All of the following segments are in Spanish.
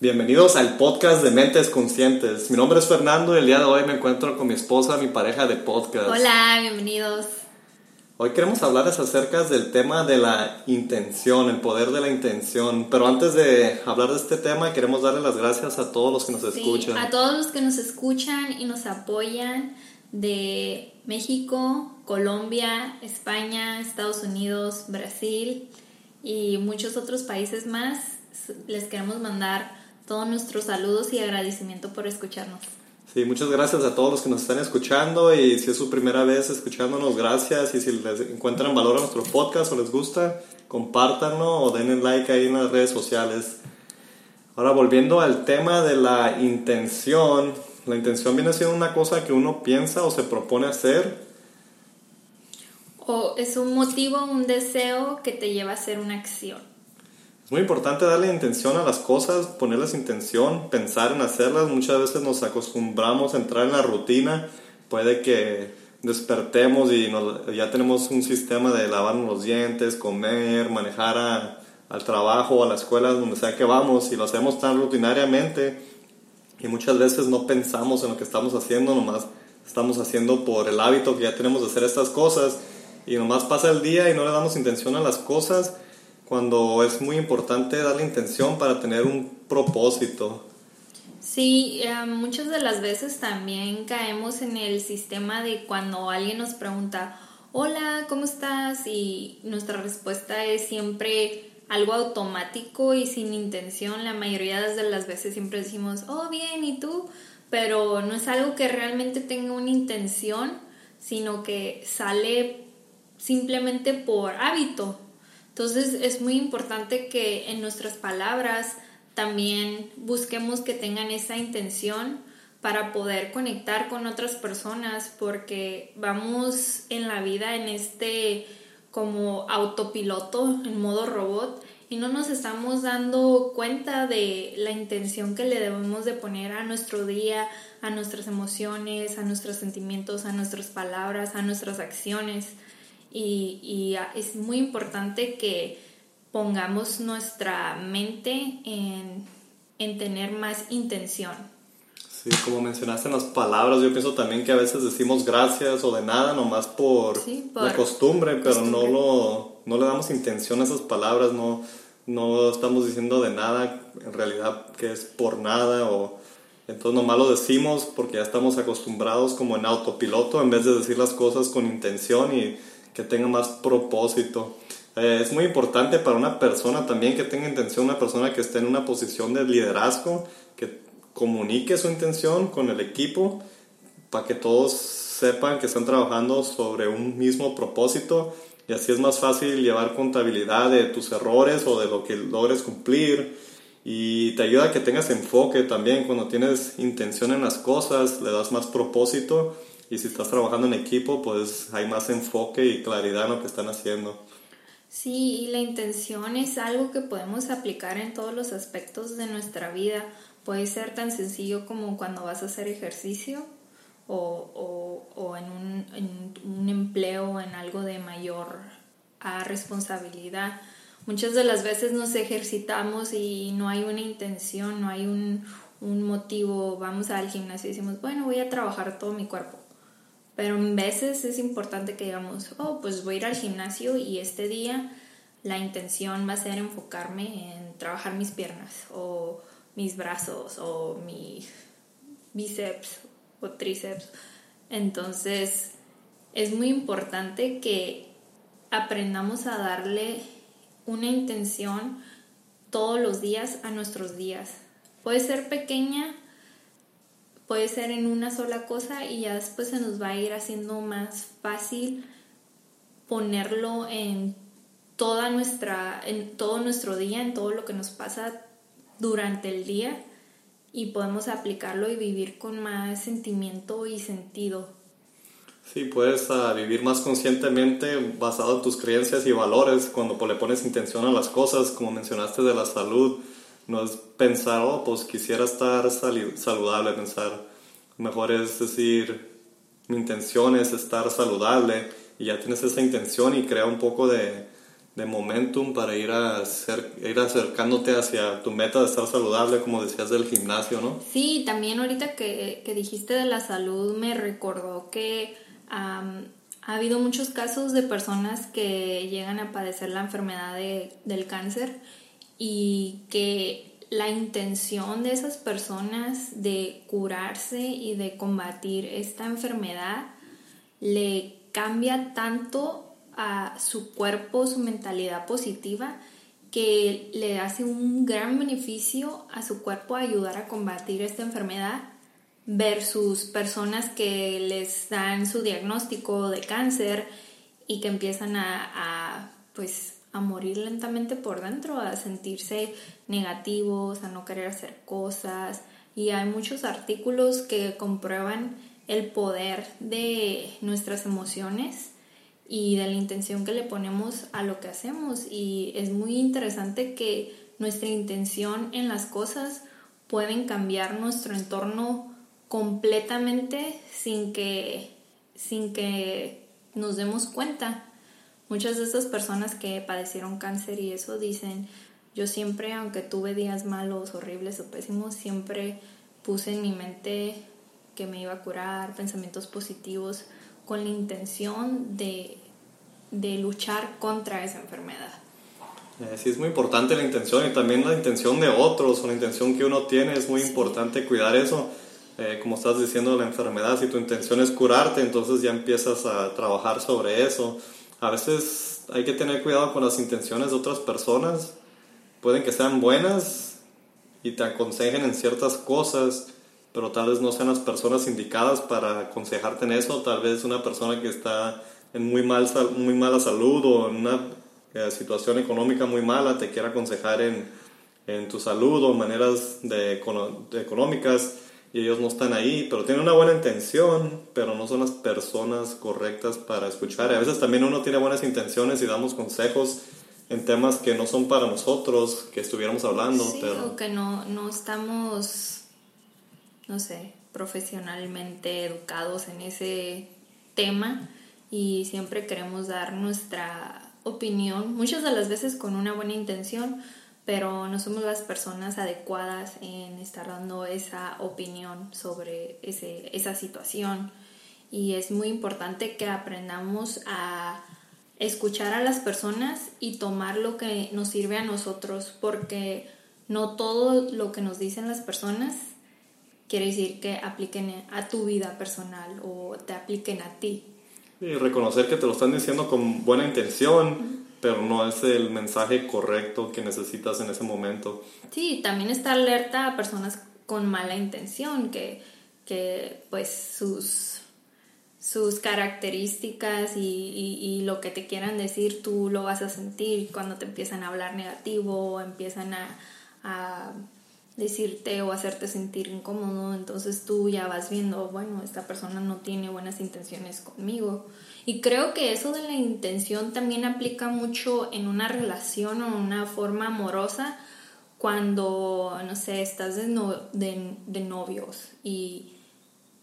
Bienvenidos al podcast de Mentes Conscientes. Mi nombre es Fernando y el día de hoy me encuentro con mi esposa, mi pareja de podcast. Hola, bienvenidos. Hoy queremos hablarles acerca del tema de la intención, el poder de la intención. Pero antes de hablar de este tema, queremos darle las gracias a todos los que nos Sí, escuchan. a todos los que nos escuchan y nos apoyan de México, Colombia, España, Estados Unidos, Brasil y muchos otros países más. Les queremos mandar todos nuestros saludos y agradecimiento por escucharnos. Sí, muchas gracias a todos los que nos están escuchando y si es su primera vez escuchándonos, gracias y si les encuentran valor a nuestro podcast o les gusta, compártanlo o denle like ahí en las redes sociales. Ahora volviendo al tema de la intención, la intención viene siendo una cosa que uno piensa o se propone hacer. O es un motivo, un deseo que te lleva a hacer una acción. Es muy importante darle intención a las cosas, ponerles intención, pensar en hacerlas. Muchas veces nos acostumbramos a entrar en la rutina. Puede que despertemos y nos- ya tenemos un sistema de lavarnos los dientes, comer, manejar a- al trabajo, a la escuela, donde sea que vamos, y lo hacemos tan rutinariamente. Y muchas veces no pensamos en lo que estamos haciendo, nomás estamos haciendo por el hábito que ya tenemos de hacer estas cosas. Y nomás pasa el día y no le damos intención a las cosas cuando es muy importante darle intención para tener un propósito. Sí, eh, muchas de las veces también caemos en el sistema de cuando alguien nos pregunta, hola, ¿cómo estás? Y nuestra respuesta es siempre algo automático y sin intención. La mayoría de las veces siempre decimos, oh, bien, ¿y tú? Pero no es algo que realmente tenga una intención, sino que sale simplemente por hábito. Entonces es muy importante que en nuestras palabras también busquemos que tengan esa intención para poder conectar con otras personas porque vamos en la vida en este como autopiloto en modo robot y no nos estamos dando cuenta de la intención que le debemos de poner a nuestro día, a nuestras emociones, a nuestros sentimientos, a nuestras palabras, a nuestras acciones y, y es muy importante que pongamos nuestra mente en, en tener más intención. Sí, como mencionaste en las palabras, yo pienso también que a veces decimos gracias o de nada nomás por, Sí, por la costumbre, pero no, lo, no le damos intención a esas palabras, no, no estamos diciendo de nada, en realidad que es por nada o... Entonces nomás lo decimos porque ya estamos acostumbrados como en autopiloto en vez de decir las cosas con intención y que tenga más propósito. Eh, es muy importante para una persona también que tenga intención, una persona que esté en una posición de liderazgo, que comunique su intención con el equipo para que todos sepan que están trabajando sobre un mismo propósito. Y así es más fácil llevar contabilidad de tus errores o de lo que logres cumplir. Y te ayuda a que tengas enfoque también cuando tienes intención en las cosas, le das más propósito y si estás trabajando en equipo pues hay más enfoque y claridad en lo que están haciendo. Sí, y la intención es algo que podemos aplicar en todos los aspectos de nuestra vida. Puede ser tan sencillo como cuando vas a hacer ejercicio o, o, o en, un, en un empleo, en algo de mayor ah, responsabilidad. Muchas de las veces nos ejercitamos y no hay una intención, no hay un, un motivo. Vamos al gimnasio y decimos, bueno, voy a trabajar todo mi cuerpo. Pero en veces es importante que digamos, oh, pues voy a ir al gimnasio y este día la intención va a ser enfocarme en trabajar mis piernas o mis brazos o mis bíceps o tríceps. Entonces es muy importante que aprendamos a darle una intención todos los días a nuestros días. Puede ser pequeña, puede ser en una sola cosa y ya después se nos va a ir haciendo más fácil ponerlo en toda nuestra en todo nuestro día, en todo lo que nos pasa durante el día y podemos aplicarlo y vivir con más sentimiento y sentido. Sí, puedes ah, vivir más conscientemente basado en tus creencias y valores cuando le pones intención a las cosas, como mencionaste de la salud. No es pensar, oh, pues quisiera estar saludable, pensar, mejor es decir, mi intención es estar saludable y ya tienes esa intención y crea un poco de, de momentum para ir, a ir acercándote hacia tu meta de estar saludable, como decías del gimnasio, ¿no? Sí, también ahorita que, que dijiste de la salud me recordó que ha habido muchos casos de personas que llegan a padecer la enfermedad de, del cáncer y que la intención de esas personas de curarse y de combatir esta enfermedad le cambia tanto a su cuerpo, su mentalidad positiva, que le hace un gran beneficio a su cuerpo ayudar a combatir esta enfermedad versus personas que les dan su diagnóstico de cáncer y que empiezan a, a pues a morir lentamente por dentro, a sentirse negativos, a no querer hacer cosas. Y hay muchos artículos que comprueban el poder de nuestras emociones y de la intención que le ponemos a lo que hacemos. Y es muy interesante que nuestra intención en las cosas pueden cambiar nuestro entorno completamente sin que, sin que nos demos cuenta. Muchas de esas personas que padecieron cáncer y eso dicen, yo siempre, aunque tuve días malos, horribles o pésimos, siempre puse en mi mente que me iba a curar, pensamientos positivos, con la intención de, de luchar contra esa enfermedad. Eh, sí, es muy importante la intención y también la intención de otros o la intención que uno tiene, es muy importante cuidar eso. Eh, como estás diciendo, la enfermedad, si tu intención es curarte, entonces ya empiezas a trabajar sobre eso. A veces hay que tener cuidado con las intenciones de otras personas. Pueden que sean buenas y te aconsejen en ciertas cosas, pero tal vez no sean las personas indicadas para aconsejarte en eso. Tal vez una persona que está en muy, mal, muy mala salud o en una eh, situación económica muy mala te quiera aconsejar en, en tu salud o maneras de, de, económicas y ellos no están ahí, pero tienen una buena intención, pero no son las personas correctas para escuchar. Y a veces también uno tiene buenas intenciones y damos consejos en temas que no son para nosotros, que estuviéramos hablando. Sí, pero... o que no, no estamos no sé, profesionalmente educados en ese tema y siempre queremos dar nuestra opinión, muchas de las veces con una buena intención, pero no somos las personas adecuadas en estar dando esa opinión sobre ese, esa situación. Y es muy importante que aprendamos a escuchar a las personas y tomar lo que nos sirve a nosotros, porque no todo lo que nos dicen las personas quiere decir que apliquen a tu vida personal o te apliquen a ti. Y reconocer que te lo están diciendo con buena intención, pero no es el mensaje correcto que necesitas en ese momento. Sí, también estar alerta a personas con mala intención, que, que pues sus, sus características y, y, lo que te quieran decir tú lo vas a sentir cuando te empiezan a hablar negativo o empiezan a, a decirte o hacerte sentir incómodo, entonces tú ya vas viendo, bueno, esta persona no tiene buenas intenciones conmigo. Y creo que eso de la intención también aplica mucho en una relación o una forma amorosa cuando, no sé, estás de, de, novios y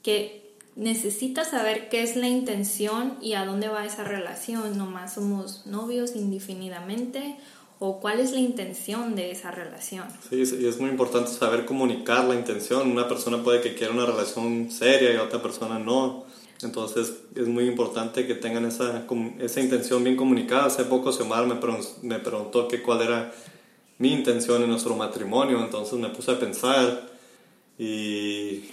que necesitas saber qué es la intención y a dónde va esa relación. Nomás somos novios indefinidamente o cuál es la intención de esa relación. Sí, y es muy importante saber comunicar la intención. Una persona puede que quiera una relación seria y otra persona no. Entonces es muy importante que tengan esa, esa intención bien comunicada. Hace poco Xiomara me, me preguntó que cuál era mi intención en nuestro matrimonio, entonces me puse a pensar y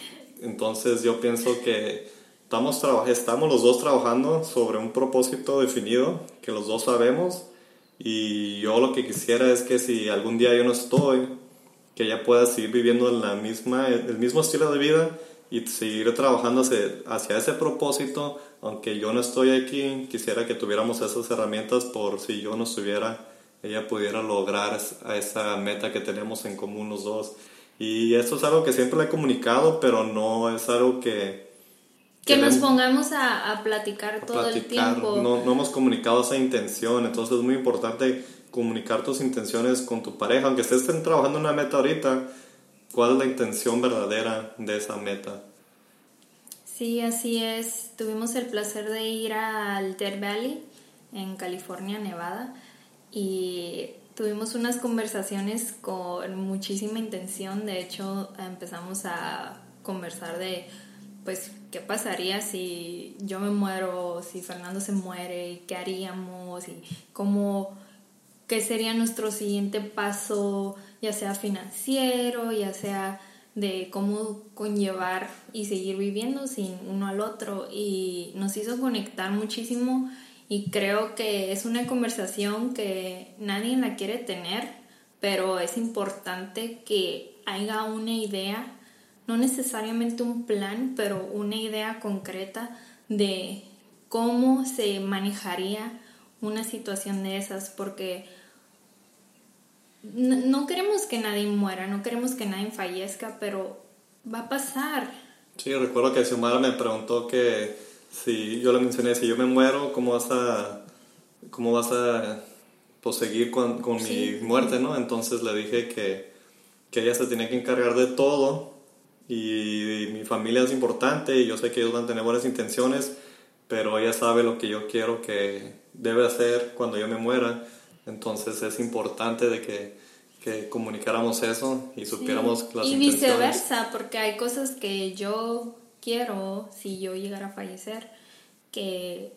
entonces yo pienso que estamos, estamos los dos trabajando sobre un propósito definido que los dos sabemos y yo lo que quisiera es que si algún día yo no estoy, que ella pueda seguir viviendo la misma, el mismo estilo de vida y seguir trabajando hacia, ese propósito, aunque yo no estoy aquí, quisiera que tuviéramos esas herramientas por si yo no estuviera, ella pudiera lograr esa meta que tenemos en común los dos. Y esto es algo que siempre le he comunicado, pero no es algo que, que nos pongamos a, platicar todo el tiempo. No, no hemos comunicado esa intención, entonces es muy importante comunicar tus intenciones con tu pareja, aunque estés trabajando una meta ahorita, ¿cuál es la intención verdadera de esa meta? Sí, así es. Tuvimos el placer de ir al Deer Valley en California, Nevada, y tuvimos unas conversaciones con muchísima intención. De hecho, empezamos a conversar de, pues, qué pasaría si yo me muero, si Fernando se muere, qué haríamos y cómo, qué sería nuestro siguiente paso, ya sea financiero, ya sea de cómo conllevar y seguir viviendo sin uno al otro y nos hizo conectar muchísimo y creo que es una conversación que nadie la quiere tener, pero es importante que haya una idea, no necesariamente un plan, pero una idea concreta de cómo se manejaría una situación de esas, porque no, queremos que nadie muera, no queremos que nadie fallezca, pero va a pasar. Sí, recuerdo que Xiomara me preguntó que si yo le mencioné, si yo me muero, ¿cómo vas a, cómo vas a seguir con, con mi muerte, no? Entonces le dije que, que ella se tenía que encargar de todo y, mi familia es importante y yo sé que ellos van a tener buenas intenciones, pero ella sabe lo que yo quiero que debe hacer cuando yo me muera. Entonces es importante de que, que comunicáramos eso y supiéramos las Y viceversa, porque hay cosas que yo quiero, si yo llegara a fallecer, que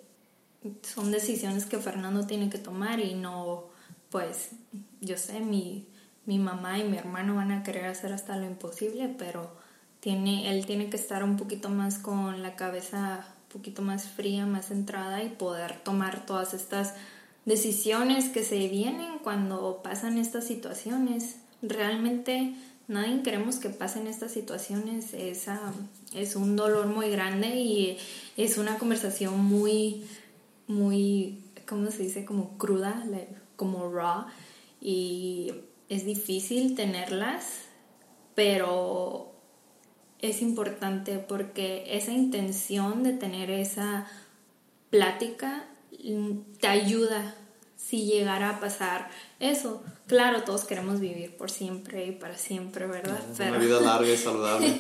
son decisiones que Fernando tiene que tomar y no, pues, yo sé, mi, mi mamá y mi hermano van a querer hacer hasta lo imposible, pero tiene, él tiene que estar un poquito más con la cabeza un poquito más fría, más centrada y poder tomar todas estas decisiones que se vienen cuando pasan estas situaciones. Realmente nadie queremos que pasen estas situaciones. Es, es un dolor muy grande y es una conversación muy, muy, ¿cómo se dice? Como cruda, como raw. Y es difícil tenerlas, pero es importante porque esa intención de tener esa plática te ayuda si llegara a pasar eso. Claro, todos queremos vivir por siempre y para siempre, ¿verdad? Una vida larga y saludable,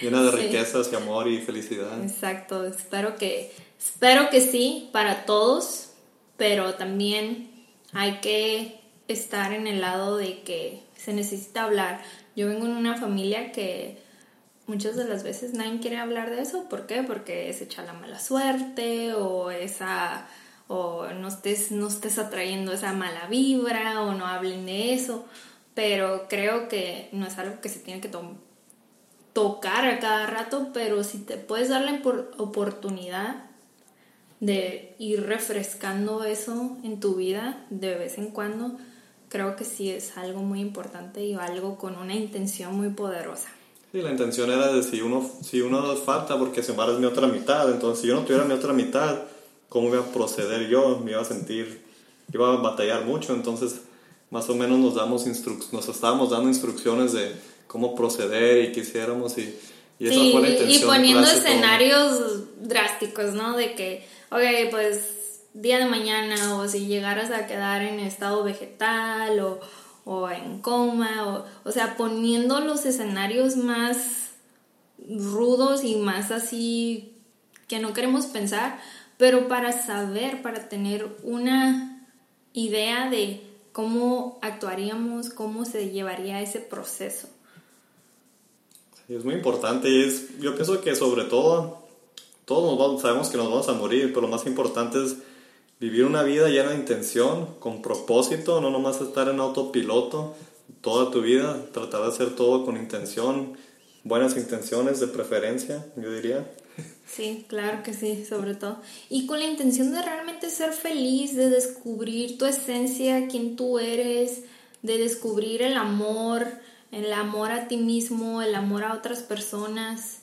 llena de riquezas y amor y felicidad. Exacto, espero que, espero que sí, para todos, pero también hay que estar en el lado de que se necesita hablar. Yo vengo en una familia que muchas de las veces nadie quiere hablar de eso. ¿Por qué? Porque es echa la mala suerte o esa o no estés, no estés atrayendo esa mala vibra o no hablen de eso, pero creo que no es algo que se tiene que tocar a cada rato, pero si te puedes dar la oportunidad de ir refrescando eso en tu vida de vez en cuando, creo que sí es algo muy importante y algo con una intención muy poderosa. Sí, la intención era de si uno, si uno falta porque se es mi otra mitad, entonces si yo no tuviera mi otra mitad, cómo iba a proceder yo, me iba a sentir, iba a batallar mucho, entonces más o menos nos, damos nos estábamos dando instrucciones de cómo proceder y qué hiciéramos y, y esa fue la intención. Y poniendo escenarios drásticos, ¿no? De que, ok, pues día de mañana o si llegaras a quedar en estado vegetal o, o en coma, o, o sea, poniendo los escenarios más rudos y más así que no queremos pensar, pero para saber, para tener una idea de cómo actuaríamos, cómo se llevaría ese proceso. Sí, es muy importante y es, yo pienso que sobre todo, todos sabemos que nos vamos a morir, pero lo más importante es vivir una vida llena de intención, con propósito, no nomás estar en autopiloto toda tu vida, tratar de hacer todo con intención, buenas intenciones de preferencia, yo diría. Sí, claro que sí, sobre todo. Y con la intención de realmente ser feliz, de descubrir tu esencia, quién tú eres, de descubrir el amor, el amor a ti mismo, el amor a otras personas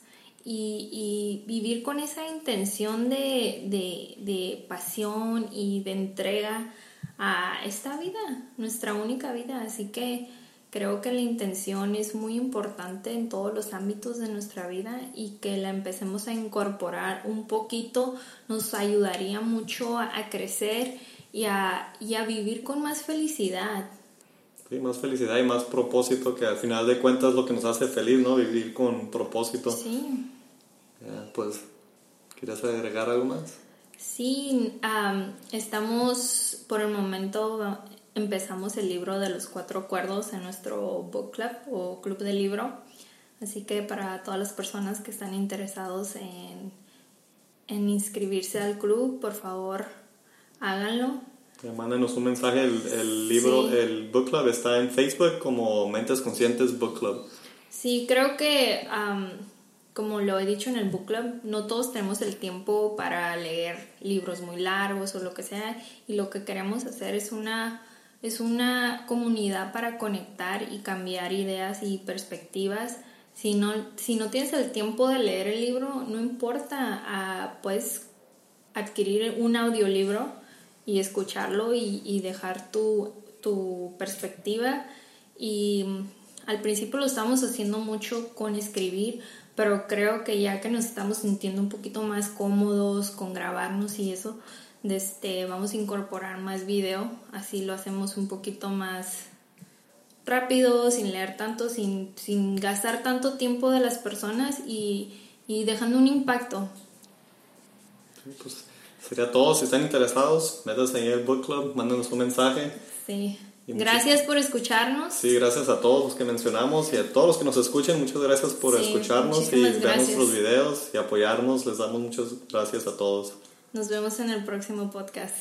y, vivir con esa intención de, de pasión y de entrega a esta vida, nuestra única vida. Así que Creo que la intención es muy importante en todos los ámbitos de nuestra vida y que la empecemos a incorporar un poquito nos ayudaría mucho a, crecer y a, y a, vivir con más felicidad. Sí, más felicidad y más propósito, que al final de cuentas lo que nos hace feliz, ¿no? Vivir con propósito. Sí. Pues, ¿quieres agregar algo más? Sí, estamos por el momento empezamos el libro de los cuatro acuerdos en nuestro book club o club de libro. Así que para todas las personas que están interesados en, en inscribirse al club, por favor, háganlo. Mándenos un mensaje. El, el libro, el book club está en Facebook como Mentes Conscientes Book Club. Sí, creo que, como lo he dicho en el book club, no todos tenemos el tiempo para leer libros muy largos o lo que sea. Y lo que queremos hacer es una es una comunidad para conectar y cambiar ideas y perspectivas. Si no, si no tienes el tiempo de leer el libro, no importa, ah, puedes adquirir un audiolibro y escucharlo y, dejar tu, tu, perspectiva. Y mm, al principio lo estamos haciendo mucho con escribir, pero creo que ya que nos estamos sintiendo un poquito más cómodos con grabarnos y eso, este, vamos a incorporar más video, así lo hacemos un poquito más rápido, sin leer tanto, sin, sin gastar tanto tiempo de las personas y, y dejando un impacto. pues sería todo. Si están interesados, métanse en el book club, mándenos un mensaje. Sí. Gracias por escucharnos. Sí, gracias a todos los que mencionamos y a todos los que nos escuchen. Muchas gracias por escucharnos y ver nuestros videos y apoyarnos. Les damos muchas gracias a todos. Nos vemos en el próximo podcast.